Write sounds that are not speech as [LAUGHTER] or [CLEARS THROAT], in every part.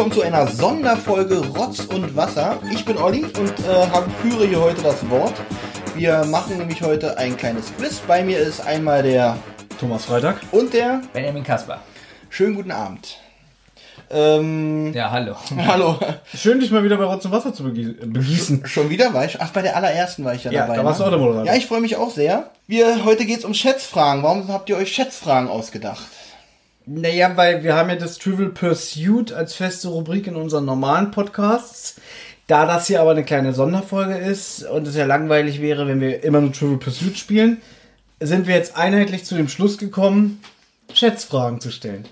Willkommen zu einer Sonderfolge Rotz und Wasser. Ich bin Olli und äh, habe, führe hier heute das Wort. Wir machen nämlich heute ein kleines Quiz. Bei mir ist einmal der Thomas Freitag. und der. Benjamin Kasper. Schönen guten Abend. Ähm, Ja, hallo. [LAUGHS] hallo. Schön, dich mal wieder bei Rotz und Wasser zu äh, begießen. Schon wieder war ich? Ach, bei der allerersten war ich ja, Ja, dabei. da warst ne? du auch der Moderator. Ja, ich freue mich auch sehr. Wir, heute geht's um Schätzfragen. Warum habt ihr euch Schätzfragen ausgedacht? Naja, weil wir haben ja das Trivial Pursuit als feste Rubrik in unseren normalen Podcasts. Da das hier aber eine kleine Sonderfolge ist und es ja langweilig wäre, wenn wir immer nur Trivial Pursuit spielen, sind wir jetzt einheitlich zu dem Schluss gekommen, Schätzfragen zu stellen.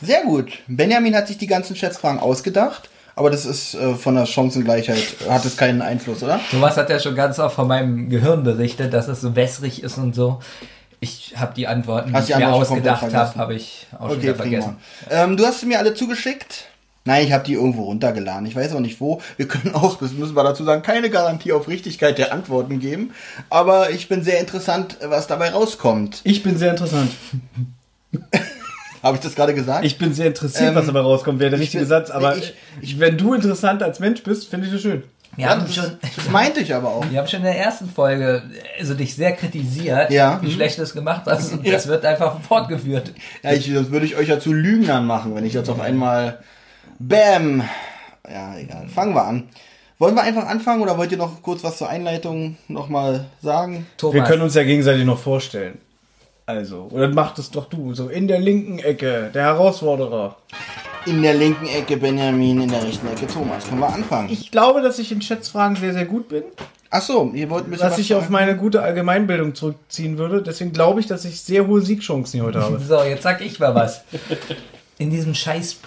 Sehr gut. Benjamin hat sich die ganzen Schätzfragen ausgedacht, aber das ist äh, von der Chancengleichheit, hat es keinen Einfluss, oder? Thomas hat ja schon ganz oft von meinem Gehirn berichtet, dass es so wässrig ist und so. Ich habe die Antworten, Hast die die ich mir ausgedacht habe, habe ich auch schon Okay, wieder prima. vergessen. Ähm, du hast sie mir alle zugeschickt? Nein, ich habe die irgendwo runtergeladen. Ich weiß auch nicht wo. Wir können auch, das müssen wir dazu sagen, keine Garantie auf Richtigkeit der Antworten geben. Aber ich bin sehr interessant, was dabei rauskommt. Ich bin sehr interessant. [LAUGHS] Habe ich das gerade gesagt? Ich bin sehr interessiert, Ähm, was dabei rauskommt, wäre der ich richtige bin- Satz. Aber ich- ich, wenn du interessant als Mensch bist, finde ich das schön. Wir, ja, haben das, schon, das meinte ich aber auch. wir haben schon in der ersten Folge also dich sehr kritisiert, Ja. wie Mhm. schlecht du es gemacht hast. Und [LAUGHS] das wird einfach fortgeführt. Ja, ich, das würde ich euch ja zu Lügnern machen, wenn ich jetzt auf einmal. Bäm! Ja, egal. Fangen wir an. Wollen wir einfach anfangen oder wollt ihr noch kurz was zur Einleitung nochmal sagen? Thomas, Wir können uns ja gegenseitig noch vorstellen. Also, oder mach das doch du, so in der linken Ecke, der Herausforderer. In der linken Ecke Benjamin, in der rechten Ecke Thomas. Können wir anfangen? Ich glaube, dass ich in Schätzfragen sehr, sehr gut bin. Ach so, ihr wollt ein bisschen Was ich auf sagen? meine gute Allgemeinbildung zurückziehen würde. Deswegen glaube ich, dass ich sehr hohe Siegchancen hier heute habe. [LAUGHS] So, jetzt sag ich mal was. In diesem scheiß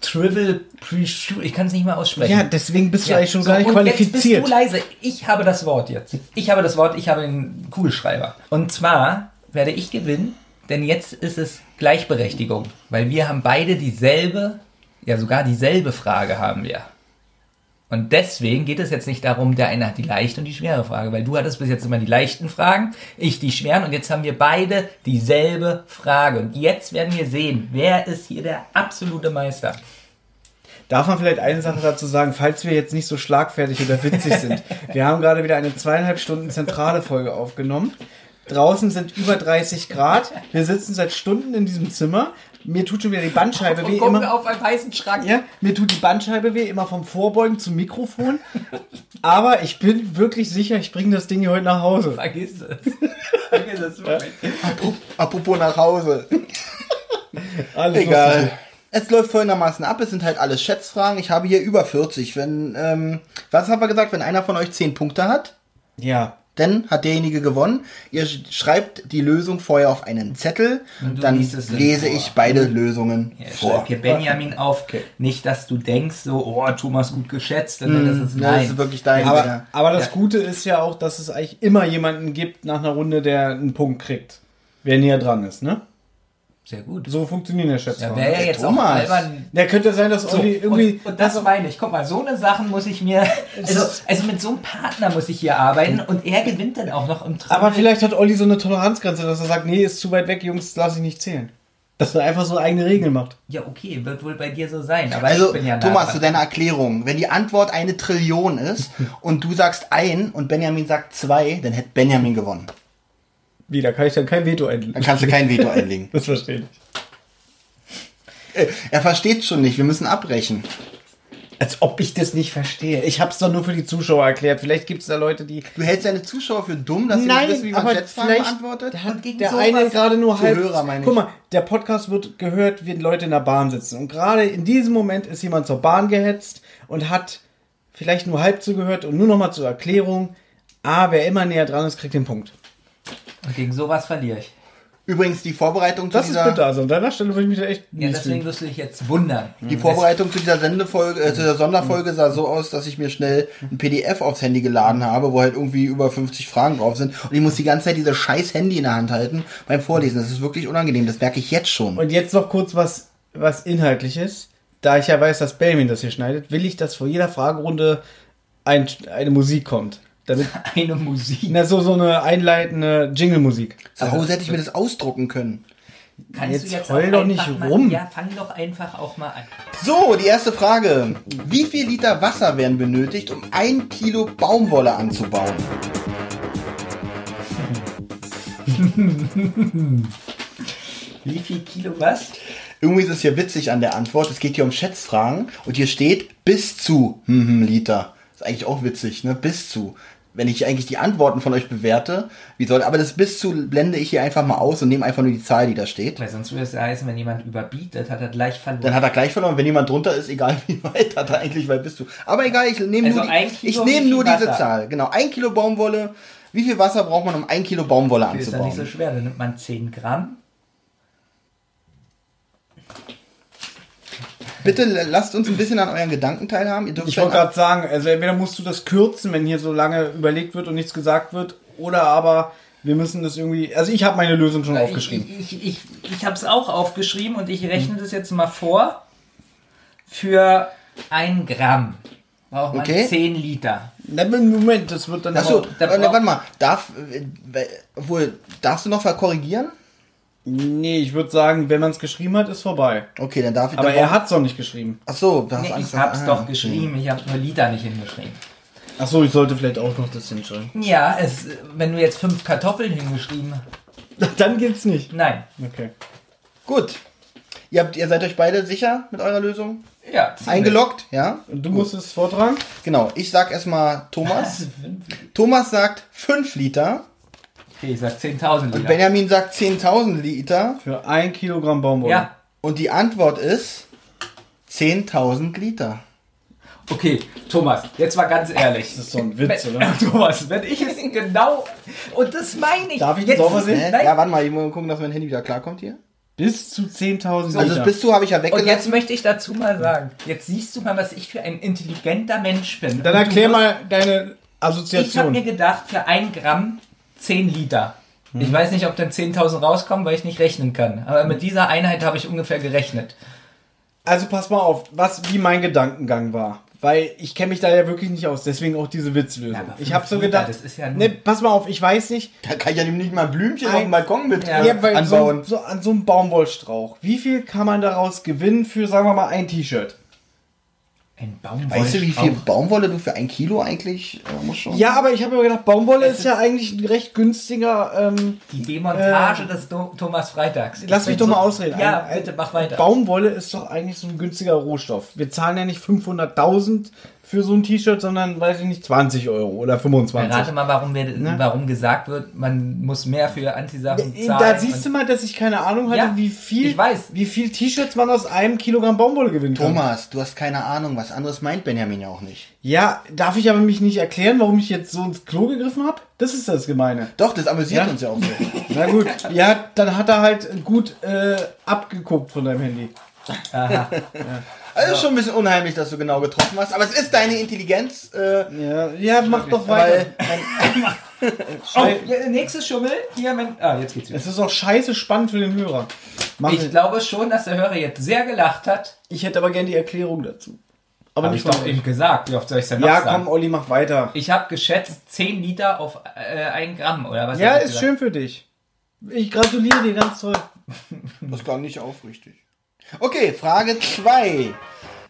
Trivial Pre-Shoot, ich kann es nicht mal aussprechen. Ja, deswegen bist du Ja, eigentlich schon so, gar nicht und qualifiziert. Jetzt bist du leise. Ich habe das Wort jetzt. Ich habe das Wort, ich habe den Kugelschreiber. Und zwar werde ich gewinnen, denn jetzt ist es Gleichberechtigung. Weil wir haben beide dieselbe, ja sogar dieselbe Frage haben wir. Und deswegen geht es jetzt nicht darum, der eine hat die leichte und die schwere Frage, weil du hattest bis jetzt immer die leichten Fragen, ich die schweren und jetzt haben wir beide dieselbe Frage. Und jetzt werden wir sehen, wer ist hier der absolute Meister. Darf man vielleicht eine Sache dazu sagen, falls wir jetzt nicht so schlagfertig oder witzig sind. Wir haben gerade wieder eine zweieinhalb Stunden zentrale Folge aufgenommen. Draußen sind über 30 Grad. Wir sitzen seit Stunden in diesem Zimmer. Mir tut schon wieder die Bandscheibe weh. Immer, auf einen heißen Schrank. ja, mir tut die Bandscheibe weh, immer vom Vorbeugen zum Mikrofon. Aber ich bin wirklich sicher, ich bringe das Ding hier heute nach Hause. Vergiss es. [LAUGHS] Vergiss es. Apro- Apropos nach Hause. Alles Egal. Es läuft folgendermaßen ab. Es sind halt alles Schätzfragen. Ich habe hier über 40. Wenn, ähm, was haben wir gesagt? Wenn einer von euch 10 Punkte hat, Ja. Dann hat derjenige gewonnen. Ihr sch- schreibt die Lösung vorher auf einen Zettel. Dann liest es dann lese vor. ich beide Lösungen Ja, vor. schreib hier Benjamin auf. Nicht, dass du denkst, so, oh, Thomas gut geschätzt. Und das ist Ja, das nein. ist wirklich dein. Aber, ja. aber das Ja. Gute ist ja auch, dass es eigentlich immer jemanden gibt nach einer Runde, der einen Punkt kriegt. Wer näher dran ist, ne? Sehr gut. So funktionieren ja Ja, Schätzfragen. wäre ja Der jetzt Thomas. auch albern. Ja, könnte sein, dass So, Olli irgendwie. und, und das meine ich. Guck mal, so eine Sachen muss ich mir. [LAUGHS] Also, also mit so einem Partner muss ich hier arbeiten und er gewinnt dann auch noch im Traum. aber vielleicht hat Olli so eine Toleranzgrenze, dass er sagt, nee, ist zu weit weg, Jungs, lass ich nicht zählen. Dass er einfach so eigene Regeln macht. Ja, okay, wird wohl bei dir so sein. Aber Also, ich bin ja Thomas, zu deiner Erklärung. Wenn die Antwort eine Trillion ist [LAUGHS] und du sagst ein und Benjamin sagt zwei, dann hätte Benjamin gewonnen. Wie, da kann ich dann kein Veto Dann einlegen. kannst du kein Veto einlegen. [LAUGHS] Das verstehe ich. Äh, Er versteht schon nicht. Wir müssen abbrechen. Als ob ich das nicht verstehe. Ich hab's doch nur für die Zuschauer erklärt. Vielleicht gibt es da Leute, die. Du hältst deine Zuschauer für dumm, dass sie nicht wissen, wie man Schätzfragen beantwortet? der, hat gegen der eine gerade nur halb. Zuhörer, meine ich. Guck mal, der Podcast wird gehört, wenn Leute in der Bahn sitzen. Und gerade in diesem Moment ist jemand zur Bahn gehetzt und hat vielleicht nur halb zugehört und nur noch mal zur Erklärung. Ah, wer immer näher dran ist, kriegt den Punkt. Und gegen sowas verliere ich. Übrigens, die Vorbereitung zu Das ist dieser... bitter. Also an deiner Stelle würde ich mich da echt Ja, deswegen fühlen. wirst du dich jetzt wundern. Die Vorbereitung zu dieser Sendefolge, äh, zu der Sonderfolge sah so aus, dass ich mir schnell ein PDF aufs Handy geladen habe, wo halt irgendwie über 50 Fragen drauf sind. Und ich muss die ganze Zeit dieses scheiß Handy in der Hand halten beim Vorlesen. Das ist wirklich unangenehm. Das merke ich jetzt schon. Und jetzt noch kurz was, was Inhaltliches. Da ich ja weiß, dass Belmin das hier schneidet, will ich, dass vor jeder Fragerunde ein, eine Musik kommt. Damit, [LAUGHS] Eine Musik. na, so, so eine einleitende Jingle-Musik. Zu Hause hätte ich mir das ausdrucken können. Kannst Jetzt auch heul doch nicht einfach rum. Mal, ja, fang doch einfach auch mal an. So, die erste Frage. Wie viel Liter Wasser werden benötigt, um ein Kilo Baumwolle anzubauen? [LAUGHS] Wie viel Kilo was? Irgendwie ist es hier witzig an der Antwort. Es geht hier um Schätzfragen und hier steht bis zu hm, hm, Liter. Ist eigentlich auch witzig, ne? Bis zu. Wenn ich eigentlich die Antworten von euch bewerte, wie soll, aber das bis zu blende ich hier einfach mal aus und nehme einfach nur die Zahl, die da steht. Weil sonst würde es ja heißen, wenn jemand überbietet, hat er gleich verloren. Dann hat er gleich verloren. Wenn jemand drunter ist, egal wie [LAUGHS] weit, hat er eigentlich, weil bist du. Aber egal, ich nehme Also nur, die, ich nehme nur diese Wasser? Zahl. Genau, ein Kilo Baumwolle. Wie viel Wasser braucht man, um ein Kilo Baumwolle ist ja nicht anzubauen? so schwer. Dann nimmt man 10 Gramm. Bitte lasst uns ein bisschen an euren Gedanken teilhaben. Ihr dürft Ich wollte gerade sagen, also entweder musst du das kürzen, wenn hier so lange überlegt wird und nichts gesagt wird, oder aber wir müssen das irgendwie. Also ich habe meine Lösung schon aufgeschrieben. Ich, ich, ich, ich habe es auch aufgeschrieben und ich rechne das jetzt mal vor. Für ein Gramm braucht man Okay. 10 Liter. Na, Moment, das wird dann. Achso, da äh, braucht- warte mal, darf, äh, obwohl, darfst du noch verkorrigieren? Nee, ich würde sagen, wenn man es geschrieben hat, ist vorbei. Okay, dann darf ich. Aber er hat es doch nicht geschrieben. Achso, da hast Nee, Angst. ich hab's ah, doch okay. geschrieben, ich habe nur Liter nicht hingeschrieben. Achso, ich sollte vielleicht auch noch das hinschreiben. Ja, es, wenn du jetzt fünf Kartoffeln hingeschrieben hast. [LAUGHS] Dann geht's nicht. Nein. Okay. Gut. Ihr, habt, ihr seid euch beide sicher mit eurer Lösung? Ja, ziemlich. Eingeloggt, ja? Und du musst es vortragen? Genau, ich sag erstmal Thomas. [LAUGHS] Thomas sagt 5 Liter. Okay, ich sag 10.000 Liter. Benjamin sagt 10.000 Liter. Für ein Kilogramm Baumwolle. ja, Und die Antwort ist 10.000 Liter. okay, Thomas, jetzt mal ganz ehrlich. Das ist so ein Witz, wenn, oder? [LAUGHS] Thomas, wenn ich es genau. Und das meine ich. Darf ich das Jetzt- auch mal sehen? Nein. Ja, warte mal, ich muss gucken, dass mein Handy wieder klarkommt hier. Bis zu 10.000 Liter. Also das bis zu habe ich ja Und weggelassen. jetzt möchte ich dazu mal sagen, jetzt siehst du mal, was ich für ein intelligenter Mensch bin. Dann Und erklär mal deine Ich habe Assoziation. mir gedacht, für ein Gramm 10 Liter. Hm. Ich weiß nicht, ob dann 10.000 rauskommen, weil ich nicht rechnen kann. Aber mit dieser Einheit habe ich ungefähr gerechnet. Also pass mal auf, was wie mein Gedankengang war. Weil ich kenne mich da ja wirklich nicht aus, deswegen auch diese Witzlösung. Ja, ich habe so gedacht, das ist ja ne, pass mal auf, ich weiß nicht, Da kann ich ja nicht mal Blümchen Ein- auf dem Balkon mit Ja. äh, ja, weil so, anbauen. so an so einem Baumwollstrauch, wie viel kann man daraus gewinnen für, sagen wir mal, ein T-Shirt? Ein Baumwollstrauch. Weißt du, wie viel Baumwolle du für ein Kilo eigentlich äh, musst schon? Ja, aber ich habe mir gedacht, Baumwolle ist ja eigentlich ein recht günstiger. Ähm, Die Demontage des Do Thomas Freitags. lass mich doch mal ausreden. Ja, Ein- ein- bitte, mach weiter. Baumwolle ist doch eigentlich so ein günstiger Rohstoff. Wir zahlen ja nicht 500.000 für so ein T-Shirt, sondern, weiß ich nicht, 20 Euro oder 25. Rate mal, warum, wir, Ne? warum gesagt wird, man muss mehr für Antisachen zahlen. Da siehst du mal, dass ich keine Ahnung hatte, Ja, wie viel, ich weiß. wie viel T-Shirts man aus einem Kilogramm Baumwolle gewinnen kann. Thomas, du hast keine Ahnung, was anderes meint Benjamin ja auch nicht. Ja, darf ich aber mich nicht erklären, warum ich jetzt so ins Klo gegriffen habe? Das ist das Gemeine. Doch, das amüsiert Ja. uns ja auch so. [LAUGHS] Na gut, ja, dann hat er halt gut äh, abgeguckt von deinem Handy. Also ist schon ein bisschen unheimlich, dass du genau getroffen hast, aber es ist deine Intelligenz. Äh, Ja, ja mach doch weiter. weil, Oh, ja, nächstes Schummel. Hier, mein, ah, jetzt geht's wieder. Es ist auch scheiße spannend für den Hörer. Mach Ich ich, glaube schon, dass der Hörer jetzt sehr gelacht hat. ich hätte aber gern die Erklärung dazu. Aber ich nicht doch von eben gesagt. Wie oft soll ich denn noch Ja, sagen? komm, Olli, mach weiter. Ich habe geschätzt 10 Liter auf äh, 1 Gramm, oder was? Ja, hab ich ist gesagt? schön für dich. Ich gratuliere dir ganz toll. das klang nicht aufrichtig. Okay, Frage 2.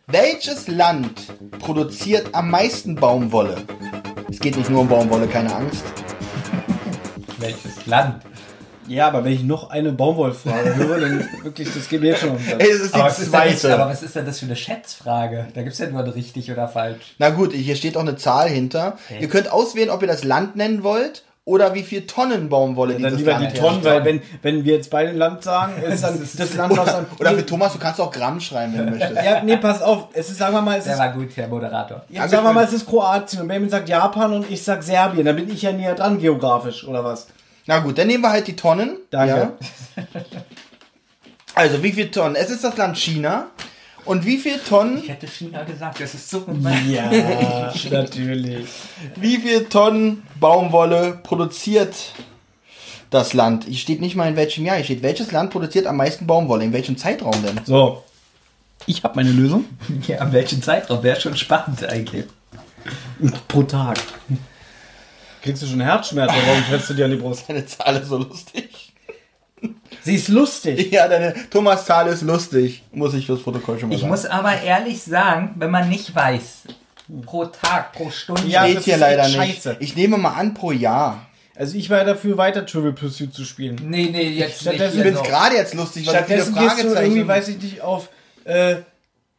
Welches Land produziert am meisten Baumwolle? Es geht nicht nur um Baumwolle, keine Angst. Welches Land? Ja, aber wenn ich noch eine Baumwollfrage höre, dann wirklich, das geht mir jetzt schon um Ey, es ist die Aber was, ist denn das, zweite. aber was ist denn das für eine Schätzfrage? Da gibt es ja nur ein richtig oder falsch. Na gut, hier steht auch eine Zahl hinter. Ihr könnt auswählen, ob ihr das Land nennen wollt oder wie viel Tonnen Baumwolle Dann dieses lieber Land die Tonnen, weil wenn, wenn wir jetzt beide ein Land sagen, ist dann das Land aus einem... Oder für Thomas, du kannst auch Gramm schreiben, wenn du möchtest. ja, nee, pass auf. Es ist, sagen wir mal, es Der ist, war gut, Herr Moderator. ja, sagen wir mal, es ist Kroatien und Benjamin sagt Japan und ich sag Serbien. Da bin ich ja näher dran geografisch, oder was? Na gut, dann nehmen wir halt die Tonnen. Danke. Also, wie viel Tonnen? Es ist das Land China. Und wie viel Tonnen, Ich hätte China gesagt, das ist so. Ja, [LAUGHS] [LAUGHS] natürlich. wie viel Tonnen Baumwolle produziert das Land? Hier steht nicht mal in welchem Jahr. Hier steht, welches Land produziert am meisten Baumwolle? In welchem Zeitraum denn? So. Ich habe meine Lösung. [LAUGHS] Ja, an welchem Zeitraum? Wäre schon spannend eigentlich. Pro Tag. Kriegst du schon Herzschmerzen, warum fährst du dir an die Brust? Deine Zahl ist so lustig. Sie ist lustig. [LAUGHS] Ja, deine Thomas Zahl ist lustig. Muss ich fürs Protokoll schon mal Ich sagen. muss aber ehrlich sagen, wenn man nicht weiß, pro Tag, pro Stunde, Ja, Steht das hier ist leider nicht. Ich nehme mal an pro Jahr. Also ich war dafür, weiter Trivial Pursuit zu spielen. nee, nee, jetzt Stattdessen nicht Ich finde es gerade jetzt lustig, weil so viele Stattdessen gehst du irgendwie, Fragezeichen. weiß ich nicht, auf äh,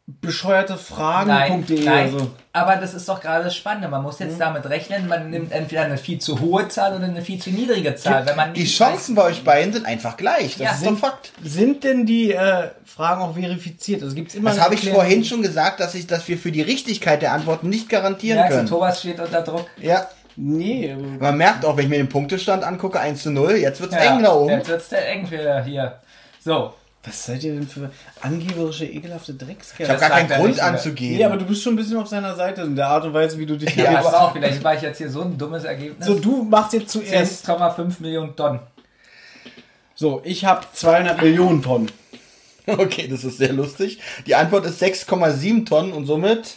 Nein, bescheuertefragen.de nein, oder so. aber das ist doch gerade das Spannende. Man muss jetzt damit rechnen, man nimmt entweder eine viel zu hohe Zahl oder eine viel zu niedrige Zahl. Wenn man Die Chancen bei euch beiden sind einfach gleich. Das Ja. ist doch Fakt. Sind denn die äh, Fragen auch verifiziert? Also gibt's immer Das habe ich vorhin schon gesagt, dass ich, dass wir für die Richtigkeit der Antworten nicht garantieren weiß, können. Thomas steht unter Druck. Ja, Nee, man merkt auch, wenn ich mir den Punktestand angucke, 1 zu 0, jetzt wird's Ja, eng da oben. Jetzt wird's der eng für hier. So, was seid ihr denn für angeberische, ekelhafte Dreckskerle? Ich habe das gar keinen Grund anzugeben. Nee, aber du bist schon ein bisschen auf seiner Seite in der Art und Weise, wie du dich [LAUGHS] Ja, ja, aber auch, vielleicht war ich jetzt hier so ein dummes Ergebnis. So, du machst jetzt zuerst. 10,5 Millionen Tonnen. So, ich habe 200 Millionen Tonnen. [LAUGHS] Okay, das ist sehr lustig. Die Antwort ist 6,7 Tonnen und somit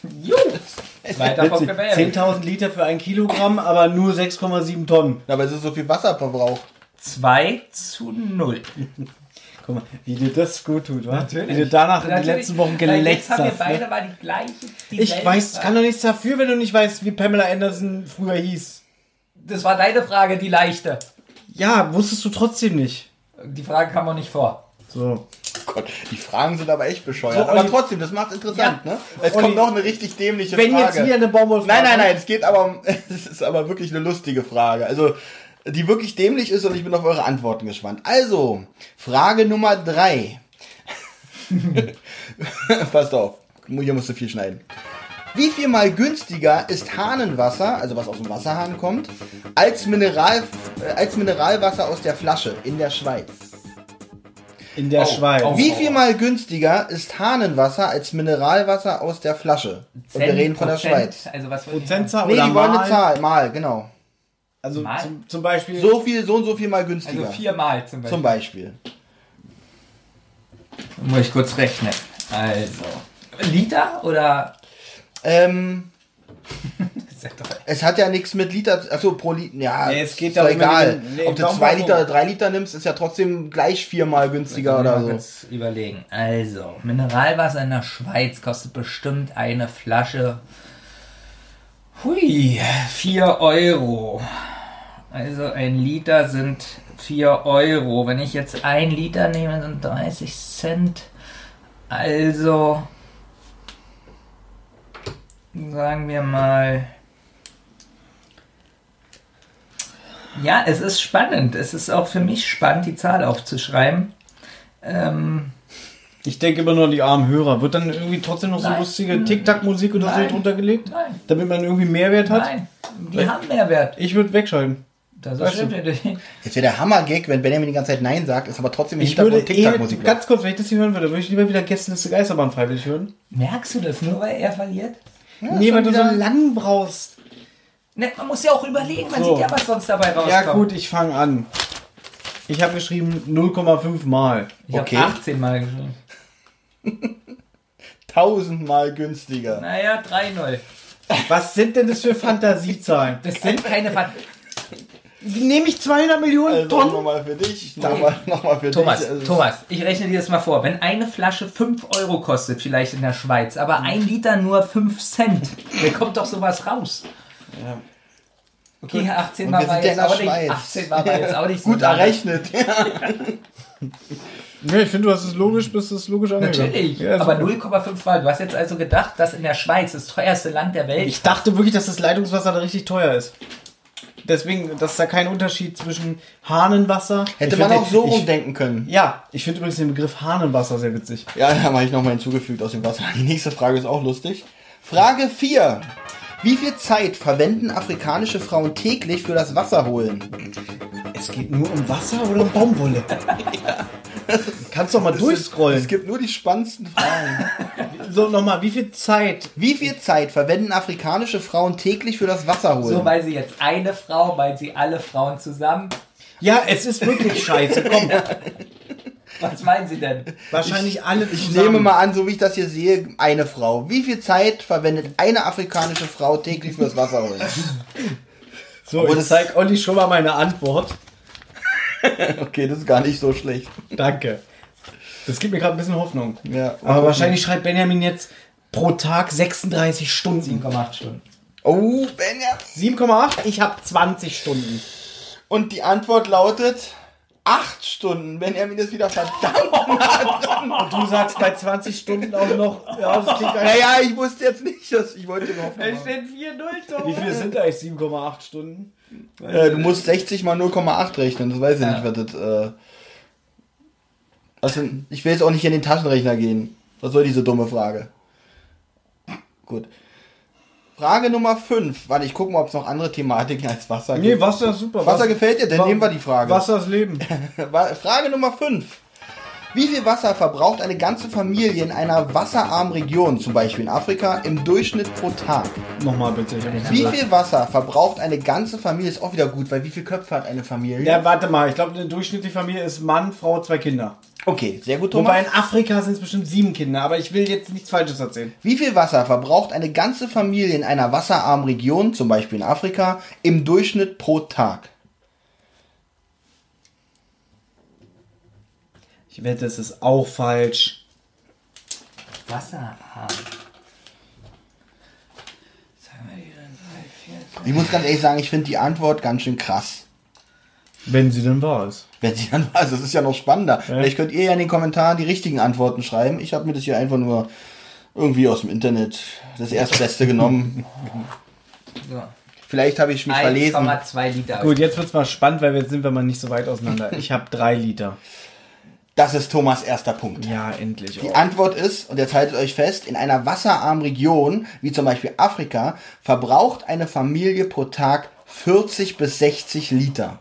Barry. [LAUGHS] 10.000 Liter für ein Kilogramm, aber nur 6,7 Tonnen. aber es ist so viel Wasserverbrauch. 2 zu 0. Guck mal, wie dir das gut tut, wa? Natürlich. Wie du danach in den letzten Wochen geleckt Jetzt haben wir hast. beide Ne? mal die gleiche. Ich dieselbe weiß, Frage. kann doch nichts dafür, wenn du nicht weißt, wie Pamela Anderson früher hieß. Das war deine Frage, die leichte. Ja, wusstest du trotzdem nicht. Die Frage kam auch nicht vor. So. Oh Gott, die Fragen sind aber echt bescheuert. So, aber trotzdem, das macht interessant, Ja. ne? Es Olli, kommt noch eine richtig dämliche Wenn Frage. jetzt wieder eine Baumwollfrage Nein, nein, nein, es geht aber um, [LAUGHS] es ist aber wirklich eine lustige Frage. Also, die wirklich dämlich ist und ich bin auf eure Antworten gespannt. Also, Frage Nummer drei. [LAUGHS] Passt auf, hier musst du viel schneiden. Wie viel mal günstiger ist Hahnenwasser, also was aus dem Wasserhahn kommt, als, Mineral, äh, als Mineralwasser aus der Flasche in der Schweiz? In der Oh, Schweiz. oh. Wie viel mal günstiger ist Hahnenwasser als Mineralwasser aus der Flasche? Und wir reden von der Prozent, Schweiz. Also was Prozentzahl Nee, oder die wollen eine mal? Zahl, mal, genau. Also zum, zum Beispiel. So viel, so und so viel mal günstiger. Also viermal zum Beispiel. Zum Beispiel. Muss ich kurz rechnen. Also. Liter oder. Ähm, [LAUGHS] ja es hat ja nichts mit Liter, also pro Liter, ja, Nee, es geht ist doch darum, egal. wenn- nee, Ob du zwei? Liter oder drei Liter nimmst, ist ja trotzdem gleich viermal günstiger oder so. überlegen. Also, Mineralwasser in der Schweiz kostet bestimmt eine Flasche. Hui, 4 Euro. Also ein Liter sind 4 Euro. Wenn ich jetzt ein Liter nehme, sind 30 Cent. Also sagen wir mal. Ja, es ist spannend. Es ist auch für mich spannend, die Zahl aufzuschreiben. Ähm, Ich denke immer nur an die armen Hörer. Wird dann irgendwie trotzdem noch so Nein. lustige Tic-Tac-Musik oder Nein. so drunter gelegt? nein, Damit man irgendwie Mehrwert hat? nein, die haben Mehrwert. Ich würde wegschalten. Das du- stimmt. Jetzt wäre der Hammer-Gag, wenn Benjamin die ganze Zeit Nein sagt, ist aber trotzdem im Ich würde Hintergrund eher, TikTok-Musik ganz kurz, wenn ich das hier hören würde, würde ich lieber wieder Gästeliste Geisterbahn freiwillig hören. Merkst du das nur, weil er verliert? nee, schon weil du so lang brauchst. Ne, man muss ja auch überlegen, man So. sieht ja, was sonst dabei rauskommt. Ja gut, ich fange an. Ich habe geschrieben 0,5 Mal. Ich habe Okay. 18 Mal geschrieben. [LAUGHS] Tausendmal günstiger. Naja, 3-0. Was sind denn das für Fantasiezahlen? Das sind keine Ver Nehme ich 200 Millionen Also Tonnen? nochmal für dich, nochmal noch mal für Thomas, dich. Also, Thomas, ich rechne dir das mal vor. Wenn eine Flasche 5 Euro kostet, vielleicht in der Schweiz, aber ein Liter nur 5 Cent, [LAUGHS] wer kommt doch sowas raus? Ja. Okay, 18 war wir mal sind ja jetzt auch nicht, Schweiz. 18 war mal jetzt auch nicht so Gut errechnet. [LAUGHS] Nee, ich finde, du hast es logisch, bist es logisch angegangen. Natürlich, Ja, aber super. 0,5 Mal. Du hast jetzt also gedacht, dass in der Schweiz, das teuerste Land der Welt, Ich dachte wirklich, dass das Leitungswasser da richtig teuer ist. Deswegen, dass da kein Unterschied zwischen Hahnenwasser. Hätte Ich man finde- auch so rumdenken können. Ja, ich finde übrigens den Begriff Hahnenwasser sehr witzig. Ja, da habe ich nochmal hinzugefügt aus dem Wasser. Die nächste Frage ist auch lustig. Frage 4. Wie viel Zeit verwenden afrikanische Frauen täglich für das Wasserholen? Es geht nur um Wasser oder um Baumwolle? [LAUGHS] [LAUGHS] [LAUGHS] Kannst doch mal durchscrollen. Es gibt nur die spannendsten Fragen. [LAUGHS] So, nochmal, wie viel Zeit? Wie viel Zeit verwenden afrikanische Frauen täglich für das Wasserholen? so weil sie jetzt eine Frau, weil sie alle Frauen zusammen. Ja, es ist wirklich scheiße. Komm, [LAUGHS] Was meinen sie denn? wahrscheinlich alle ich zusammen. nehme mal an, so wie ich das hier sehe, eine Frau. Wie viel Zeit verwendet eine afrikanische Frau täglich für das Wasserholen? So, Aber ich das- zeig Olli schon mal meine Antwort. [LAUGHS] Okay, das ist gar nicht so schlecht. Danke. Das gibt mir gerade ein bisschen Hoffnung. Ja. Aber wahrscheinlich schreibt Benjamin jetzt pro Tag 36 Stunden. 7,8 Stunden. Oh, Benjamin. 7,8? Ich habe 20 Stunden. Und die Antwort lautet 8 Stunden. Benjamin ist wieder verdammt dran. Und du sagst bei 20 Stunden auch noch, ja, das klingt Naja, ich wusste jetzt nicht, dass ich wollte noch. steht 4-0, Wie viel sind eigentlich 7,8 Stunden? Äh, du musst 60 mal 0,8 rechnen, das weiß ich Ja. nicht, was das. Äh, also, ich will jetzt auch nicht in den Taschenrechner gehen. Was soll diese dumme Frage? Gut. Frage Nummer 5. Warte, ich gucke mal, ob es noch andere Thematiken als Wasser Nee, gibt. Wasser ist super. Wasser gefällt dir? Dann Wa- nehmen wir die Frage. Wasser ist Leben. [LAUGHS] Frage Nummer 5. Wie viel Wasser verbraucht eine ganze Familie in einer wasserarmen Region, zum Beispiel in Afrika, im Durchschnitt pro Tag? Nochmal bitte. Wie viel Wasser verbraucht eine ganze Familie? Ist auch wieder gut, weil wie viele Köpfe hat eine Familie? Ja, warte mal. Ich glaube, eine durchschnittliche Familie ist Mann, Frau, zwei Kinder. Okay, sehr gut, Wobei Thomas. in Afrika sind es bestimmt sieben Kinder, aber ich will jetzt nichts Falsches erzählen. Wie viel Wasser verbraucht eine ganze Familie in einer wasserarmen Region, zum Beispiel in Afrika, im Durchschnitt pro Tag? Ich wette, es ist auch falsch. Wasserarm. Ich muss ganz ehrlich sagen, ich finde die Antwort ganz schön krass. Wenn sie denn wahr ist. Wenn sie dann weiß, das ist ja noch spannender. Vielleicht könnt ihr ja in den Kommentaren die richtigen Antworten schreiben. Ich habe mir das hier einfach nur irgendwie aus dem Internet das Erstbeste [LAUGHS] genommen. So. Vielleicht habe ich mich verlesen. 1,2 Liter. Gut, jetzt wird's mal spannend, weil jetzt sind wir mal nicht so weit auseinander. Ich habe drei Liter. Das ist Thomas erster Punkt. Ja, endlich. Die Oh. Antwort ist, und jetzt haltet euch fest, in einer wasserarmen Region, wie zum Beispiel Afrika, verbraucht eine Familie pro Tag 40 bis 60 Liter.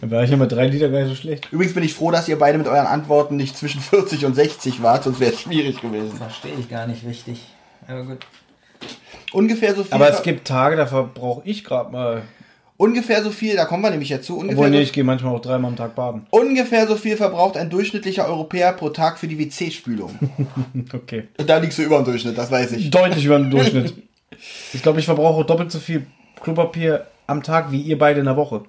Da war ich ja mit drei Liter gar nicht so schlecht. Übrigens bin ich froh, dass ihr beide mit euren Antworten nicht zwischen 40 und 60 wart, sonst wäre es schwierig gewesen. Verstehe ich gar nicht richtig. Aber gut. Ungefähr so viel. Aber es gibt Tage, da verbrauche ich gerade mal. ungefähr so viel, da kommen wir nämlich jetzt zu. Ungefähr, Obwohl, nee, so, ich gehe manchmal auch dreimal am Tag baden. ungefähr so viel verbraucht ein durchschnittlicher Europäer pro Tag für die WC-Spülung. [LAUGHS] Okay. da liegst du über dem Durchschnitt, das weiß ich. Deutlich über den Durchschnitt. [LAUGHS] Ich glaube, ich verbrauche doppelt so viel Klopapier am Tag wie ihr beide in der Woche.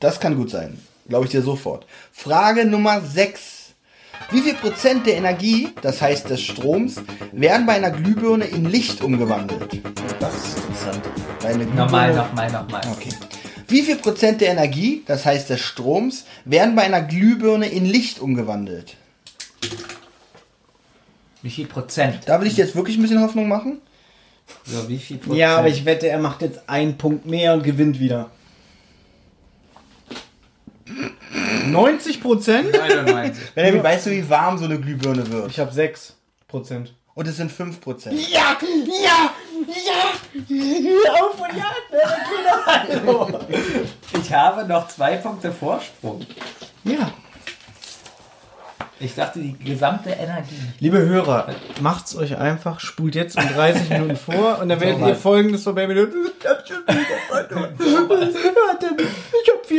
Das kann gut sein. Glaube ich dir sofort. Frage Nummer 6. Wie viel Prozent der Energie, das heißt des Stroms, werden bei einer Glühbirne in Licht umgewandelt? Das ist interessant. Bei einer Nochmal, Glühbirne- nochmal, nochmal. Okay. Wie viel Prozent der Energie, das heißt des Stroms, werden bei einer Glühbirne in Licht umgewandelt? Wie viel Prozent? Da will ich dir jetzt wirklich ein bisschen Hoffnung machen. So, wie viel Prozent? Ja, aber ich wette, er macht jetzt einen Punkt mehr und gewinnt wieder. 90 Prozent? 99. [LAUGHS] Benjamin, weißt du, wie warm so eine Glühbirne wird? Ich habe 6 Prozent. Und es sind 5 Prozent. Ja, ja, ja. Auf und ja. Ich habe noch zwei Punkte Vorsprung. Ja. Ich dachte, die gesamte Energie. Liebe Hörer, macht's euch einfach, spult jetzt um 30 Minuten vor und dann werdet ihr folgendes [LAUGHS] so bei Minuten. Ich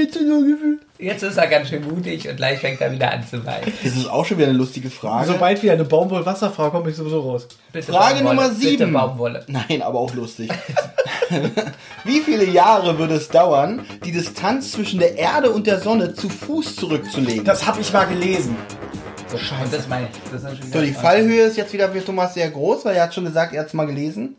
zu nur gefühlt. Jetzt ist er ganz schön mutig und gleich fängt er wieder an zu weinen. Das ist auch schon wieder eine lustige Frage. Sobald wieder eine Baumwollwasserfrau kommt, bin ich sowieso raus. Bitte Frage Baumwolle, Nummer sieben. Bitte Baumwolle. Nein, aber auch lustig. [LAUGHS] Wie viele Jahre würde es dauern, die Distanz zwischen der Erde und der Sonne zu Fuß zurückzulegen? Das habe ich mal gelesen. Und das meine ich. Das ist schon so, die Fallhöhe ist jetzt wieder für Thomas sehr groß, weil er hat schon gesagt, er hat es mal gelesen.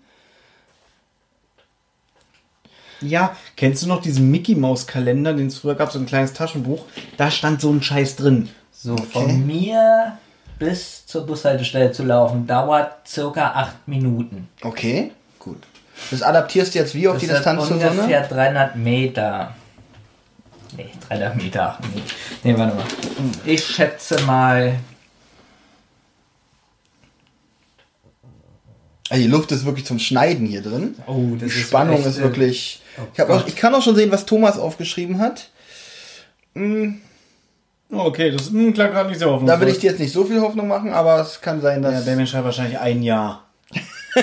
Ja, kennst du noch diesen Mickey Maus Kalender, den es früher gab, so ein kleines Taschenbuch? Da stand so ein Scheiß drin. So, von mir bis zur Bushaltestelle zu laufen, dauert circa acht Minuten. Okay, gut. Das adaptierst du jetzt wie auf die Das Distanz sind zur ungefähr Sonne? 300 Meter. Nee, 300 Meter. Nee, nee warte mal. Ich schätze mal die Luft ist wirklich zum Schneiden hier drin. Oh, Die Spannung echt, ist äh, wirklich. oh Ich, auch, ich kann auch schon sehen, was Thomas aufgeschrieben hat. Hm, Okay, das mh, klar gerade nicht so offen. Da will ich dir jetzt nicht so viel Hoffnung machen, aber es kann sein, Ja, dass. der Mensch hat wahrscheinlich ein Jahr. [LAUGHS]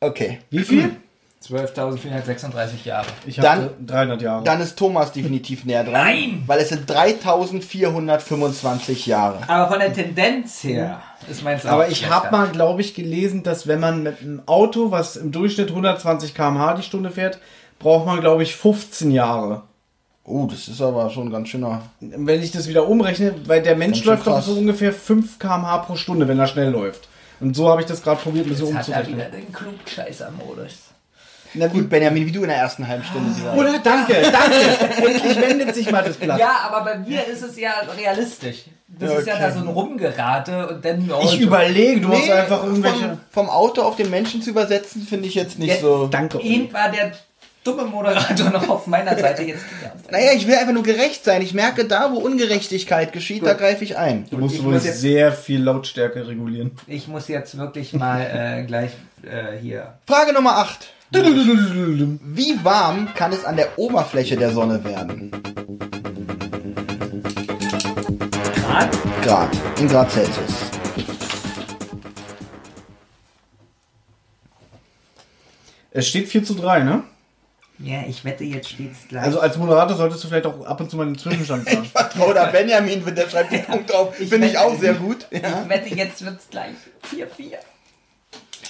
okay. Wie viel? [CLEARS THROAT] 12.436 Jahre. Ich Dann- habe 300 Jahre. Dann ist Thomas definitiv näher dran. Nein! Weil es sind 3425 Jahre. Aber von der Tendenz her ist meins auch Aber ich habe mal, glaube ich, gelesen, dass wenn man mit einem Auto, was im Durchschnitt 120 km/h die Stunde fährt, braucht man, glaube ich, 15 Jahre. Oh, das ist aber schon ein ganz schöner. Wenn ich das wieder umrechne, weil der Mensch läuft doch so ungefähr 5 km/h pro Stunde, wenn er schnell läuft. Und so habe ich das gerade probiert, mir so Jetzt hat er umzurechnen. wieder den Klugscheißer-Modus. Na Gut, Benjamin, wie du in der ersten halben Stunde. War. Oder? Danke, danke. Endlich wendet sich mal das Blatt. Ja, aber bei mir ist es ja realistisch. Das Ja, ist ja okay. da so ein Rumgerate und dann... oh, Ich überlege, du hast Nee, einfach irgendwelche. vom, vom Auto auf den Menschen zu übersetzen, finde ich jetzt nicht Ja, so. Danke. Eben war der dumme Moderator noch auf meiner Seite. Jetzt. Naja, ich will einfach nur gerecht sein. Ich merke, da wo Ungerechtigkeit geschieht, da greife ich ein. Du musst Ich wohl muss jetzt- sehr viel Lautstärke regulieren. Ich muss jetzt wirklich mal äh, gleich äh, hier... Frage Nummer 8. Wie warm kann es an der Oberfläche der Sonne werden? Grad? Grad. In Grad Celsius. Es steht 4 zu 3, ne? Ja, ich wette, jetzt steht's gleich. Also als Moderator solltest du vielleicht auch ab und zu mal den Zwischenstand [LAUGHS] sagen. Da Benjamin, der schreibt die Punkte auf. Finde ich auch sehr gut. ich wette, jetzt wird's gleich 4-4.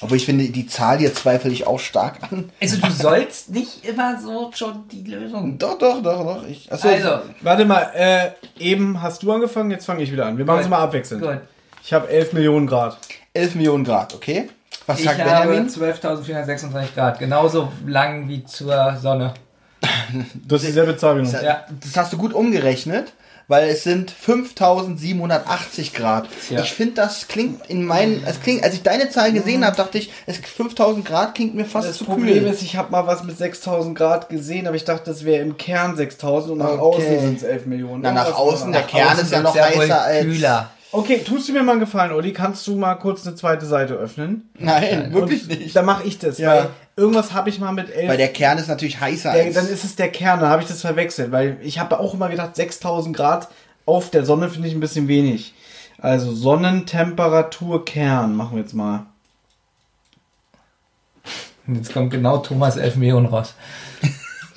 Aber ich finde, die Zahl hier zweifle ich auch stark an. Also du sollst nicht immer so schon die Lösung... Doch, doch, doch, doch. Ich, achso, Also, Warte mal, äh, eben hast du angefangen, jetzt fange ich wieder an. Wir machen es mal abwechselnd. gut. Ich habe 11 Millionen Grad. 11 Millionen Grad, okay? Was Ich sagt Benjamin? 12.436 Grad, genauso lang wie zur Sonne. Du hast dieselbe Zahl genommen. Ja. Das hast du gut umgerechnet, weil es sind 5780 Grad. Tja. Ich finde, das klingt in meinen, es klingt, als ich deine Zahl gesehen habe, dachte ich, es 5000 Grad klingt mir fast Das zu Problem kühl. ist, ich habe mal was mit 6000 Grad gesehen, aber ich dachte, das wäre im Kern 6000 und nach Okay. außen sind es 11 Millionen. Na, nach außen, der Kern ist ja noch heißer als. Kühler. Okay, tust du mir mal einen Gefallen, Uli? Kannst du mal kurz eine zweite Seite öffnen? Nein, wirklich Und nicht. Dann mache ich das, Ja. weil irgendwas habe ich mal mit 11. Weil der Kern ist natürlich heißer der, als. dann ist es der Kern, dann habe ich das verwechselt, weil ich habe auch immer gedacht, 6000 Grad auf der Sonne finde ich ein bisschen wenig. Also Sonnentemperatur Kern machen wir jetzt mal. Und jetzt kommt genau Thomas 11 Millionen raus. [LAUGHS]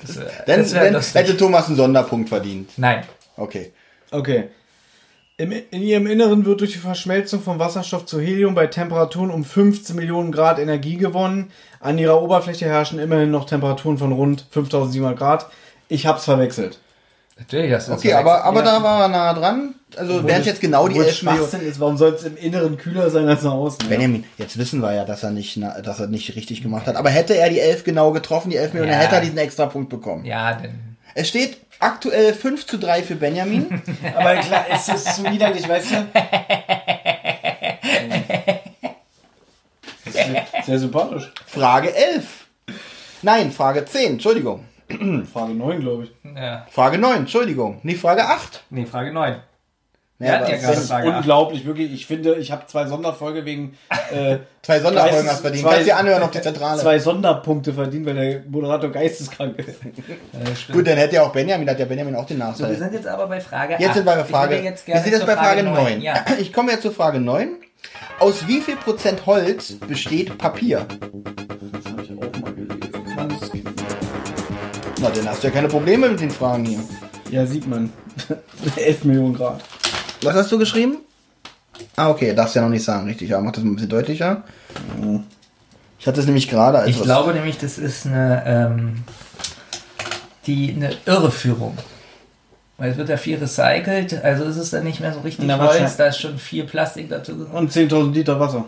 Das, wär- dann das wär dann hätte Thomas einen Sonderpunkt verdient. Nein. Okay. Okay. Im, in ihrem Inneren wird durch die Verschmelzung von Wasserstoff zu Helium bei Temperaturen um 15 Millionen Grad Energie gewonnen. An ihrer Oberfläche herrschen immerhin noch Temperaturen von rund 5700 Grad. Ich hab's verwechselt. Natürlich hast du Okay, verwechselt. aber, aber Ja. da war er nah dran. Also wären es jetzt genau die Obwohl 11 Millionen. Schwachsinn ist, warum soll es im Inneren kühler sein als nach außen? Ja. Benjamin, jetzt wissen wir ja, dass er nicht, na- dass er nicht richtig gemacht hat. Aber hätte er die 11 genau getroffen, die 11 Millionen, Ja. dann hätte er diesen extra Punkt bekommen. Ja, denn. Es steht aktuell 5 zu 3 für Benjamin. [LAUGHS] Aber klar, es ist so widerlich, weißt du? Sehr sympathisch. Frage 11. Nein, Frage 10, Entschuldigung. Frage 9, glaube ich. Ja. Frage 9, Entschuldigung. Nee, Frage 8. Nee, Frage 9. Ja, Ja, ja, Frage acht. Unglaublich, wirklich. Ich finde, ich habe zwei Sonderfolge wegen äh, [LAUGHS] Zwei Sonderfolgen hast verdient. zwei- Kannst dir anhören auf die Zentrale. zwei Sonderpunkte verdient, weil der Moderator geisteskrank ist. [LAUGHS] Gut, dann hätte ja auch Benjamin, hat ja Benjamin auch den So, wir Nachteil. sind jetzt aber bei Frage Jetzt sind wir bei. Frage. Jetzt wir sind jetzt bei Frage 9. 9. Ja. [CLEARS THROAT] Ich komme jetzt zur Frage 9. Aus wie viel Prozent Holz besteht Papier? Das habe ich auch mal gelesen. Na, dann hast du ja keine Probleme mit den Fragen hier. Ja, sieht man. [LAUGHS] 11 Millionen Grad. Was hast du geschrieben? Ah, okay, darfst ja noch nicht sagen, richtig. Ja, mach das mal ein bisschen deutlicher. Ich hatte es nämlich gerade als Ich was- glaube nämlich, das ist eine, ähm, die, eine Irreführung. Weil es wird ja viel recycelt, also ist es dann nicht mehr so richtig Na, Holz, wahrscheinlich. da ist schon viel Plastik dazu gekommen. Und 10.000 Liter Wasser.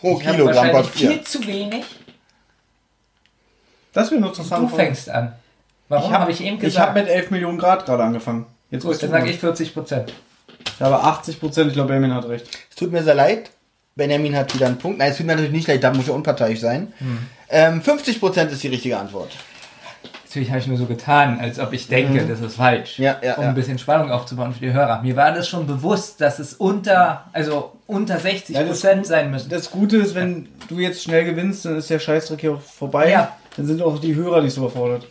pro Ich Kilogramm wahrscheinlich Papier. viel zu wenig. Das eine interessante Du fängst an. Warum Ich habe ich eben Ich gesagt? habe mit 11 Millionen Grad gerade angefangen. Jetzt Gut, dann sage ich 40 Prozent. Ich habe 80 Prozent. Ich glaube, Benjamin hat recht. Es tut mir sehr leid. Benjamin hat wieder einen Punkt. Nein, es tut mir natürlich nicht leid, da muss ja unparteiisch sein. Hm. Ähm, 50% ist die richtige Antwort. Natürlich habe ich nur so getan, als ob ich denke, das ist falsch. Ja, ja, um ja. ein bisschen Spannung aufzubauen für die Hörer. Mir war das schon bewusst, dass es unter, also unter 60 Ja, das- Prozent sein müssen. Das Gute ist, wenn du jetzt schnell gewinnst, dann ist der Scheißdreck hier auch vorbei. Ja. Dann sind auch die Hörer nicht so überfordert.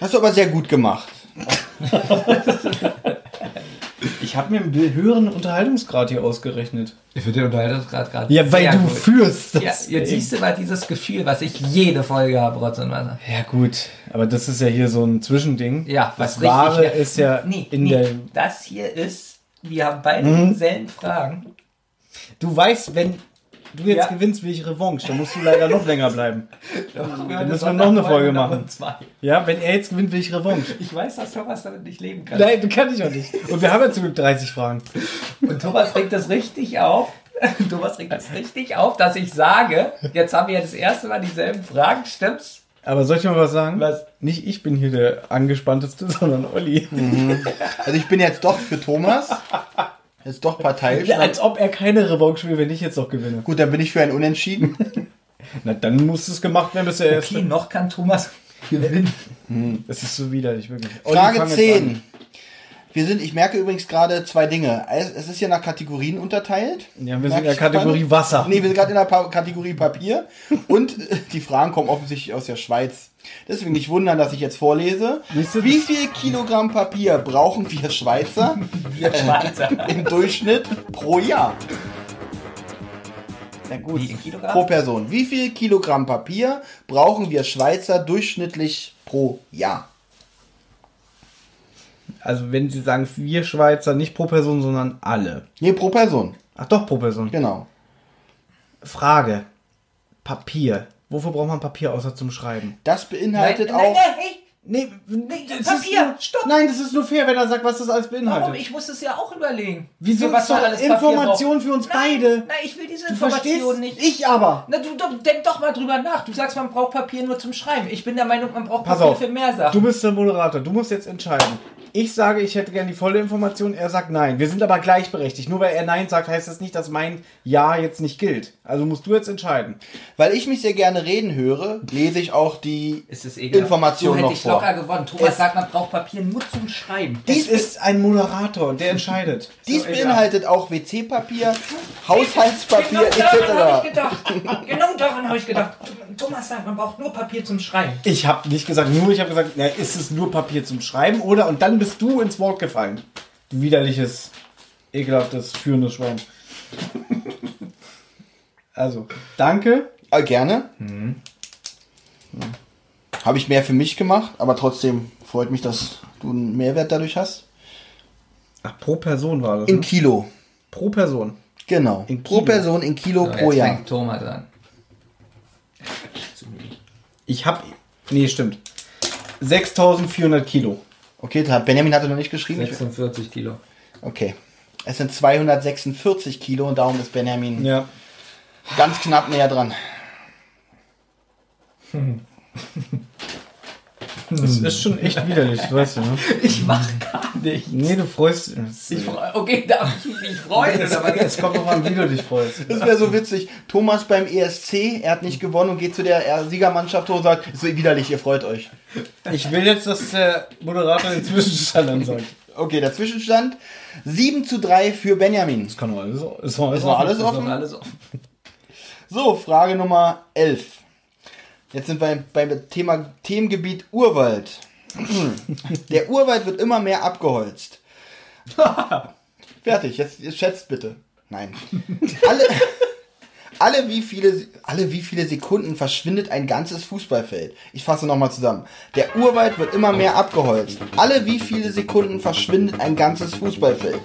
Hast du aber sehr gut gemacht. Ich habe mir einen höheren Unterhaltungsgrad hier ausgerechnet. Ich finde den Unterhaltungsgrad gerade. Ja, weil sehr du gut. führst. Ja, Das jetzt siehst du mal dieses Gefühl, was ich jede Folge habe, Rotz und Wasser. Ja gut, aber das ist ja hier so ein Zwischending. Ja, das was Wahre richtig- ist ja Nee, in nee, der. das hier ist, wir haben beide Mhm. dieselben Fragen. Du weißt, wenn du jetzt Ja. gewinnst, will ich Revanche. Dann musst du leider noch länger bleiben. [LAUGHS] Dann müssen wir noch eine Folge machen. Zwei. Ja, wenn er jetzt gewinnt, will ich Revanche. Ich weiß, dass Thomas damit nicht leben kann. Nein, du kannst ich auch nicht. Und wir haben ja zum Glück 30 Fragen. Und Thomas regt das richtig auf. [LAUGHS] Thomas regt das richtig auf, dass ich sage, jetzt haben wir ja das erste Mal dieselben Fragen, stimmt's? Aber soll ich mal was sagen? Was? Nicht ich bin hier der angespannteste, [LAUGHS] sondern Olli. Also ich bin jetzt doch für Thomas. Jetzt doch parteiisch. Ja, als ob er keine Revanche will, wenn ich jetzt noch gewinne. Gut, dann bin ich für ein Unentschieden. [LAUGHS] Na, dann muss es gemacht werden, bis er erst. Okay, noch kann Thomas [LAUGHS] gewinnen. Das ist so widerlich, wirklich. Olli, Frage fang jetzt 10. Wir sind, ich merke übrigens gerade zwei Dinge. Es ist ja nach Kategorien unterteilt. Ja, wir sind Merk in der Kategorie gerade? Wasser. Nee, wir sind gerade in der pa Kategorie Papier. Und [LAUGHS] die Fragen kommen offensichtlich aus der Schweiz. Deswegen nicht wundern, dass ich jetzt vorlese. Wie viel Kilogramm Papier brauchen wir Schweizer [LAUGHS] Wir Schweizer. im Durchschnitt pro Jahr? Ja, gut. Wie Kilogramm? Pro Person. Wie viel Kilogramm Papier brauchen wir Schweizer durchschnittlich pro Jahr? Also, wenn Sie sagen, wir Schweizer, nicht pro Person, sondern alle. Nee, pro Person. Ach doch, pro Person. Genau. Frage. Papier. Wofür braucht man Papier außer zum Schreiben? Das beinhaltet nein, auch. nein, hey, Nee, nee, das Papier, ist nur, stopp. Nein, das ist nur fair, wenn er sagt, was das alles beinhaltet. Warum? Ich muss es ja auch überlegen. Wieso was ist alles Information für uns nein, beide? Nein, ich will diese du Information nicht. Ich aber. Na, du, du denk doch mal drüber nach. Du sagst, man braucht Papier nur zum Schreiben. Ich bin der Meinung, man braucht Pass Papier auf. für mehr Sachen. Du bist der Moderator. Du musst jetzt entscheiden. Ich sage, ich hätte gern die volle Information. Er sagt nein. Wir sind aber gleichberechtigt. Nur weil er nein sagt, heißt das nicht, dass mein Ja jetzt nicht gilt. Also musst du jetzt entscheiden. Weil ich mich sehr gerne reden höre, lese ich auch die ist es egal. Information so hätte noch ich vor. locker gewonnen. Thomas Es- sagt, man braucht Papier nur zum Schreiben. Dies ist ein Moderator, der [LAUGHS] entscheidet. Dies egal. beinhaltet auch WC-Papier, Haushaltspapier Genau daran habe ich etc. gedacht. Genau daran habe ich gedacht. Thomas sagt, man braucht nur Papier zum Schreiben. Ich habe nicht gesagt nur, ich habe gesagt, na, ist es nur Papier zum Schreiben oder? Und dann bist du ins Wort gefallen. Du widerliches, ekelhaftes, führendes Schwein. [LAUGHS] Also, danke. Äh, gerne. Mhm. Habe ich mehr für mich gemacht, aber trotzdem freut mich, dass du einen Mehrwert dadurch hast. Ach, pro Person war das. In Ne? Kilo. Pro Person. Genau. In Pro Kilo. Person in Kilo So, pro jetzt Jahr. fängt Thomas an. Ich habe, nee, stimmt. 6400 Kilo. Okay, Benjamin hatte noch nicht geschrieben. Ich- 46 Kilo. Okay. Es sind 246 Kilo und darum ist Benjamin Ja. ganz knapp näher dran. [LAUGHS] Das ist schon echt widerlich, weißt du, ne? [LAUGHS] Ich mach gar nichts. Nee, du freust Ich freu, okay, darf ich mich nicht freuen? Jetzt, Oder was? jetzt kommt noch an, wie du dich freust. Das wäre so witzig. Thomas beim ESC, er hat nicht gewonnen und geht zu der Siegermannschaft hoch und sagt, ist so widerlich, ihr freut euch. Ich will jetzt, dass der Moderator den Zwischenstand ansagt. Okay, der Zwischenstand 7 zu 3 für Benjamin. Das kann alles, ist alles, Ist alles Ist offen? alles offen. So, Frage Nummer 11. Jetzt sind wir beim Thema Themengebiet Urwald. [LAUGHS] Der Urwald wird immer mehr abgeholzt. [LAUGHS] Fertig, jetzt, jetzt schätzt bitte. Nein. Alle, alle, wie viele, alle wie viele Sekunden verschwindet ein ganzes Fußballfeld? Ich fasse nochmal zusammen. Der Urwald wird immer mehr abgeholzt. Alle wie viele Sekunden verschwindet ein ganzes Fußballfeld?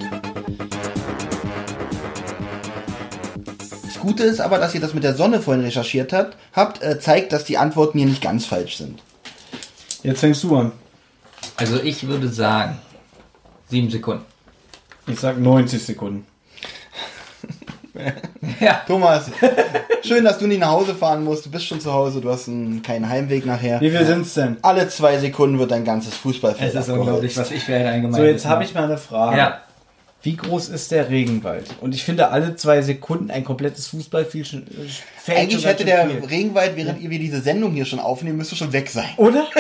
Gute ist aber, dass ihr das mit der Sonne vorhin recherchiert habt, habt äh, zeigt, dass die Antworten hier nicht ganz falsch sind. Jetzt fängst du an. Also ich würde sagen, sieben Sekunden. Ich sag 90 Sekunden. [LAUGHS] Ja. Thomas, schön, dass du nicht nach Hause fahren musst. Du bist schon zu Hause, du hast einen, keinen Heimweg nachher. Wie viel sind's denn? Alle zwei Sekunden wird dein ganzes Fußballfeld Es ist unglaublich, abgeholzt. was ich werde allgemein. So, jetzt habe ich mal eine Frage. Ja. Wie groß ist der Regenwald? Und ich finde, alle zwei Sekunden ein komplettes Fußballfeld schon, Feld Eigentlich hätte der viel. Regenwald, während ihr wir diese Sendung hier schon aufnehmen, müsste schon weg sein. Oder? [LAUGHS]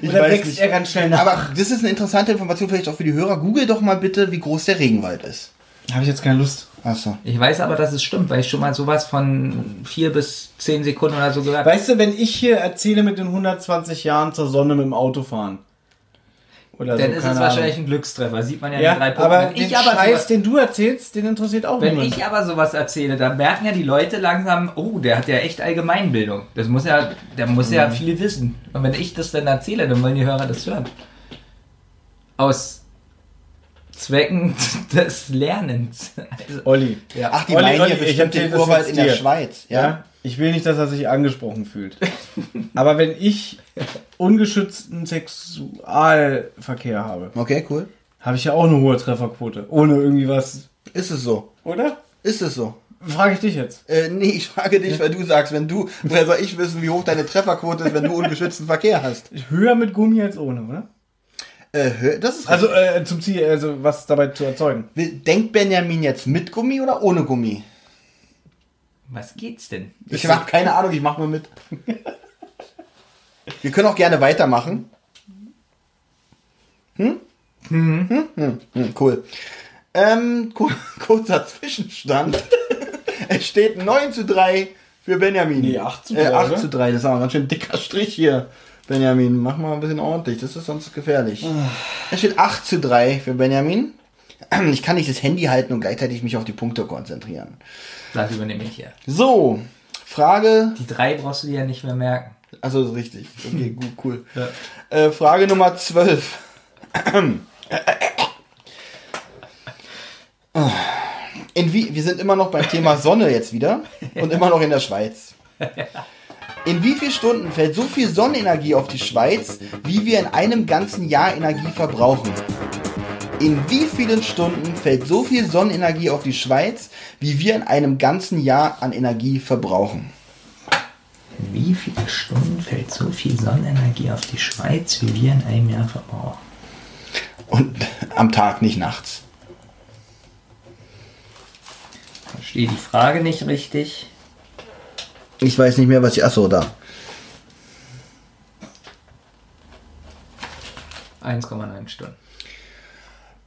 Ich Oder weiß wächst nicht. er ganz schnell nach? Aber das ist eine interessante Information vielleicht auch für die Hörer. Google doch mal bitte, wie groß der Regenwald ist. Habe ich jetzt keine Lust. Achso. Ich weiß aber, dass es stimmt, weil ich schon mal sowas von vier bis zehn Sekunden oder so gehört habe. Weißt du, wenn ich hier erzähle mit den 120 Jahren zur Sonne mit dem Auto fahren. Oder Dann so, ist es wahrscheinlich Ahnung. ein Glückstreffer. Sieht man ja, Ja, die drei Punkte. aber Wenn den ich aber Scheiß, sowas, den du erzählst, den interessiert auch wenn niemand. ich aber sowas erzähle, dann merken ja die Leute langsam, oh, der hat ja echt Allgemeinbildung. Das muss ja, der muss ja viel wissen. Und wenn ich das dann erzähle, dann wollen die Hörer das hören. Aus Zwecken [LAUGHS] des Lernens. Also, Olli. ja. Ach, die Olli, meinen Olli, hier ich bestimmt den Urwald in der. Schweiz. Ja. Ja. Ich will nicht, dass er sich angesprochen fühlt. Aber wenn ich ungeschützten Sexualverkehr habe, Okay, cool. habe ich ja auch eine hohe Trefferquote. Ohne irgendwie was. Ist es so? Oder? Ist es so? Frage ich dich jetzt. Äh, nee, ich frage dich, weil du sagst, wenn du, woher soll ich wissen, wie hoch deine Trefferquote ist, wenn du ungeschützten Verkehr hast? [LAUGHS] Höher mit Gummi als ohne, oder? Äh, hö- das ist Also äh, zum Ziel, also was dabei zu erzeugen. Denkt Benjamin jetzt mit Gummi oder ohne Gummi? Was geht's denn? Ich habe keine Ahnung, ich mache mal mit. Wir können auch gerne weitermachen. Hm? Hm? Hm, hm, cool. Ähm, ku- [LAUGHS] kurzer Zwischenstand. [LAUGHS] es steht 9 zu 3 für Benjamin. Nee, 8 zu Äh, 3, 8 oder? zu 3, das ist aber ein ganz schön dicker Strich hier. Benjamin, mach mal ein bisschen ordentlich, das ist sonst gefährlich. Ah. Es steht 8 zu 3 für Benjamin. [CLEARS THROAT] Ich kann nicht das Handy halten und gleichzeitig mich auf die Punkte konzentrieren. Das übernehme ich hier. So, Frage Die drei brauchst du dir ja nicht mehr merken. Also ist richtig. Okay, [LAUGHS] gut, cool. Ja. Äh, Frage Nummer 12. [CLEARS THROAT] In wie, wir sind immer noch beim Thema Sonne jetzt wieder und immer noch in der Schweiz. In wie vielen Stunden fällt so viel Sonnenenergie auf die Schweiz, wie wir in einem ganzen Jahr Energie verbrauchen? In wie vielen Stunden fällt so viel Sonnenenergie auf die Schweiz, wie wir in einem ganzen Jahr an Energie verbrauchen? In wie viele Stunden fällt so viel Sonnenenergie auf die Schweiz, wie wir in einem Jahr verbrauchen? Und [LAUGHS] am Tag, nicht nachts. Verstehe die Frage nicht richtig. Ich weiß nicht mehr, was ich. Achso, da. 1,9 Stunden.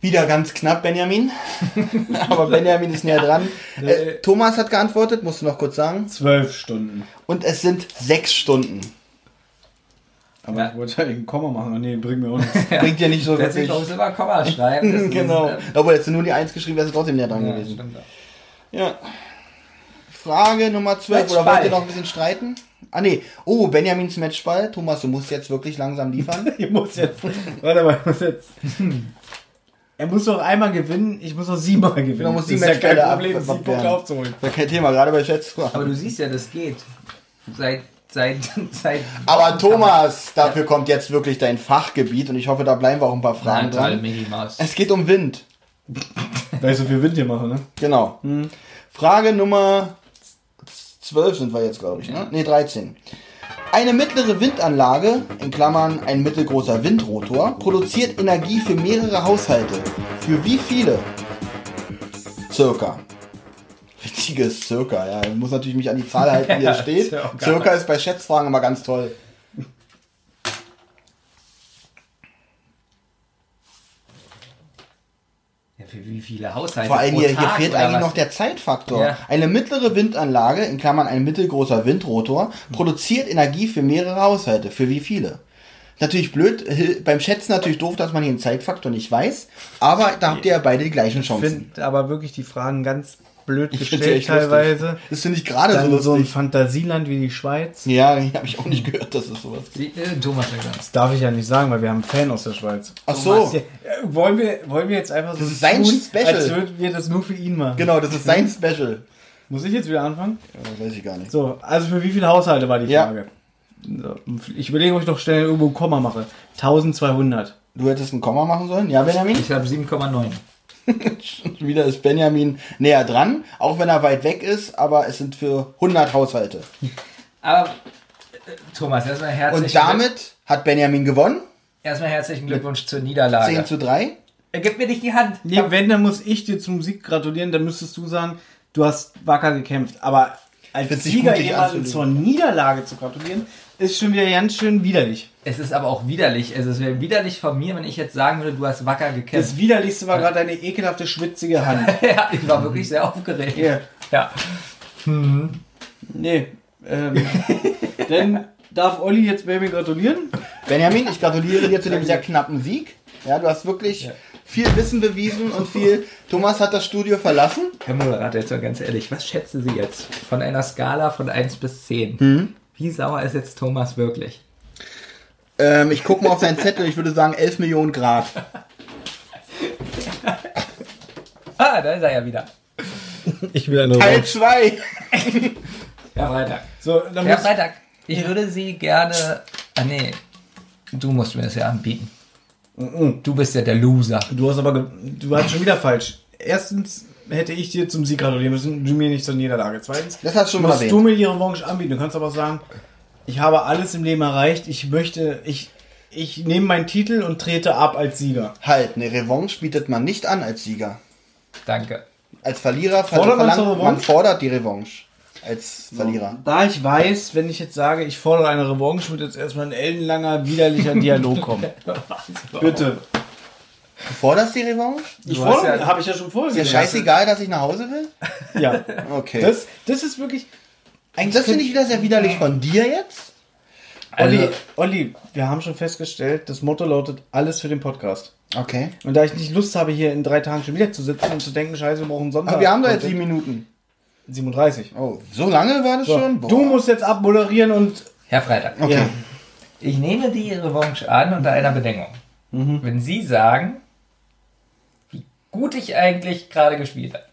Wieder ganz knapp, Benjamin. [LAUGHS] Aber Benjamin ist näher dran. Äh, Thomas hat geantwortet, musst du noch kurz sagen. Zwölf Stunden. Und es sind sechs Stunden. Aber Ja. ich wollte ja einen Komma machen. Oh, Nee, bringt mir auch nichts. [LAUGHS] Bringt dir nicht so Deswegen wirklich. muss immer Komma schreiben. Das [LAUGHS] ist, genau. äh, Obwohl, jetzt nur die Eins geschrieben, wärst du trotzdem näher dran Ja, gewesen. stimmt. Ja. Frage Nummer 12. Oder wollt ihr noch ein bisschen streiten? Ah, nee. Oh, Benjamins Matchball. Thomas, du musst jetzt wirklich langsam liefern. Ich muss jetzt. Warte mal, ich muss jetzt. Er muss doch einmal gewinnen, ich muss doch siebenmal gewinnen. Man muss das ist ja kein Problem, sieben Punkte aufzuholen. Das ist kein Thema, gerade bei Chats. Aber du siehst ja, das geht. Seit, seit, seit. Aber Thomas, dafür kommt jetzt wirklich dein Fachgebiet und ich hoffe, da bleiben wir auch ein paar Fragen toll, dran. Es geht um Wind. Weil ich so viel Wind hier mache, ne? Genau. Frage Nummer 12 sind wir jetzt, glaube ich. Ne? Ne, 13. Eine mittlere Windanlage, in Klammern ein mittelgroßer Windrotor, produziert Energie für mehrere Haushalte. Für wie viele? Circa. Witziges Circa, ja. Ich muss natürlich mich an die Zahl halten, die hier [LAUGHS] steht. Circa ist bei Schätzfragen immer ganz toll. Für wie viele Haushalte? Vor allem pro hier, hier fehlt eigentlich was? noch der Zeitfaktor. Ja. Eine mittlere Windanlage, in Klammern ein mittelgroßer Windrotor, produziert Energie für mehrere Haushalte. Für wie viele? Natürlich blöd, hil- beim Schätzen natürlich doof, dass man hier einen Zeitfaktor nicht weiß, aber da habt ihr ja beide die gleichen Ich Chancen. finde aber wirklich die Fragen ganz blöd Ich gestellt echt lustig. teilweise. Das finde ich gerade so Dann so ein lustig. Fantasieland wie die Schweiz. ja, [LAUGHS] habe ich auch nicht gehört, dass es sowas gibt. Äh, Thomas das. Darf ich ja nicht sagen, weil wir haben einen Fan aus der Schweiz. Ach so, Ja, äh, wollen, wir, wollen wir jetzt einfach so Das ist sein Special. als würden wir das nur für ihn machen? genau, das ist sein Special. Muss ich jetzt wieder anfangen? Ja, weiß ich gar nicht. So, also für wie viele Haushalte war die Ja. Frage? So, ich überlege, ob ich noch schnell irgendwo ein Komma mache. 1200. Du hättest ein Komma machen sollen? Ja, Benjamin? Ich habe 7,9. [LAUGHS] Wieder ist Benjamin näher dran, auch wenn er weit weg ist, aber es sind für 100 Haushalte. Aber, äh, Thomas, erstmal herzlichen, Und damit hat Benjamin gewonnen. erstmal herzlichen Glückwunsch zur Niederlage. 10 zu 3. Er gibt mir nicht die Hand. Nee, wenn, dann muss ich dir zum Sieg gratulieren, dann müsstest du sagen, du hast wacker gekämpft. Aber als Sieger jemanden zur Niederlage zu gratulieren, ist schon wieder ganz schön widerlich. Es ist aber auch widerlich. Also es wäre widerlich von mir, wenn ich jetzt sagen würde, du hast wacker Das gekämpft. widerlichste war gerade deine ekelhafte, schwitzige [LAUGHS] Hand. ja, ich war wirklich sehr aufgeregt. Hier. Ja. Nee. Ähm, [LAUGHS] dann darf Olli jetzt Baby gratulieren. Benjamin, ich gratuliere dir zu dem sehr knappen Sieg. Ja, du hast wirklich Ja. viel Wissen bewiesen und viel. [LAUGHS] Thomas hat das Studio verlassen. Herr Moderator, jetzt mal ganz ehrlich, was schätzen Sie jetzt von einer Skala von 1 bis 10? Mhm. Wie sauer ist jetzt Thomas wirklich? Ähm, ich gucke mal auf seinen Zettel, ich würde sagen 11 Millionen Grad. [LAUGHS] Ah, da ist er ja wieder. Ich will eine Teil Revanche. 2. Herr Freitag. So, dann Herr muss, Freitag, ich würde Sie gerne. Ah, nee. Du musst mir das ja anbieten. Du bist ja der Loser. du hast aber, ge- du hast schon wieder falsch. Erstens hätte ich dir zum Sieg gratulieren müssen, du mir nicht zur Niederlage. Zweitens Das hast du schon mal musst erwähnt. du mir die Revanche anbieten. Du kannst aber sagen, ich habe alles im Leben erreicht. Ich möchte, ich, ich nehme meinen Titel und trete ab als Sieger. Halt, eine Revanche bietet man nicht an als Sieger. Danke. Als Verlierer ver Fordert man verlangt zur man fordert die Revanche. Als Verlierer. Da ich weiß, wenn ich jetzt sage, ich fordere eine Revanche, wird jetzt erstmal ein ellenlanger, widerlicher [LAUGHS] Dialog kommen. Bitte. Du forderst die Revanche? Ich fordere, ja- habe ich ja schon vorher Ist dir gesagt. scheißegal, dass ich nach Hause will? [LAUGHS] Ja. Okay. Das, das ist wirklich. Eigentlich, das finde ich wieder sehr widerlich von dir jetzt. Olli, Also, Olli, wir haben schon festgestellt, das Motto lautet alles für den Podcast. Okay. Und da ich nicht Lust habe, hier in drei Tagen schon wieder zu sitzen und zu denken, scheiße, wir brauchen Sonntag. Aber wir haben doch jetzt sieben Minuten. 37. Oh, so lange war das So, schon? Boah. du musst jetzt abmoderieren und. Herr Freitag. Okay. Ja. Ich nehme die Revanche an unter einer Bedingung. Wenn Sie sagen, gut ich eigentlich gerade gespielt habe.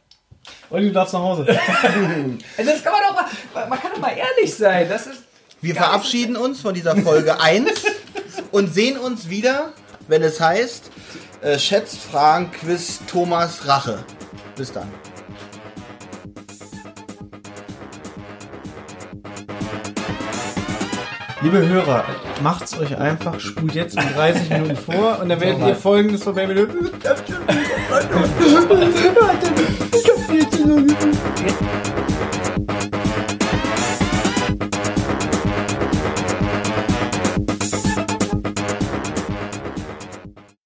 Olli, du darfst nach Hause. Also [LAUGHS] das kann man doch mal, man kann doch mal ehrlich sein. Das ist Wir verabschieden uns von dieser Folge [LAUGHS] 1 und sehen uns wieder, wenn es heißt, äh, schätzt Fragen Quiz Thomas Rache. Bis dann. Liebe Hörer, macht's euch einfach, spult jetzt in 30 Minuten vor und dann werdet ihr folgendes von Baby Löwen.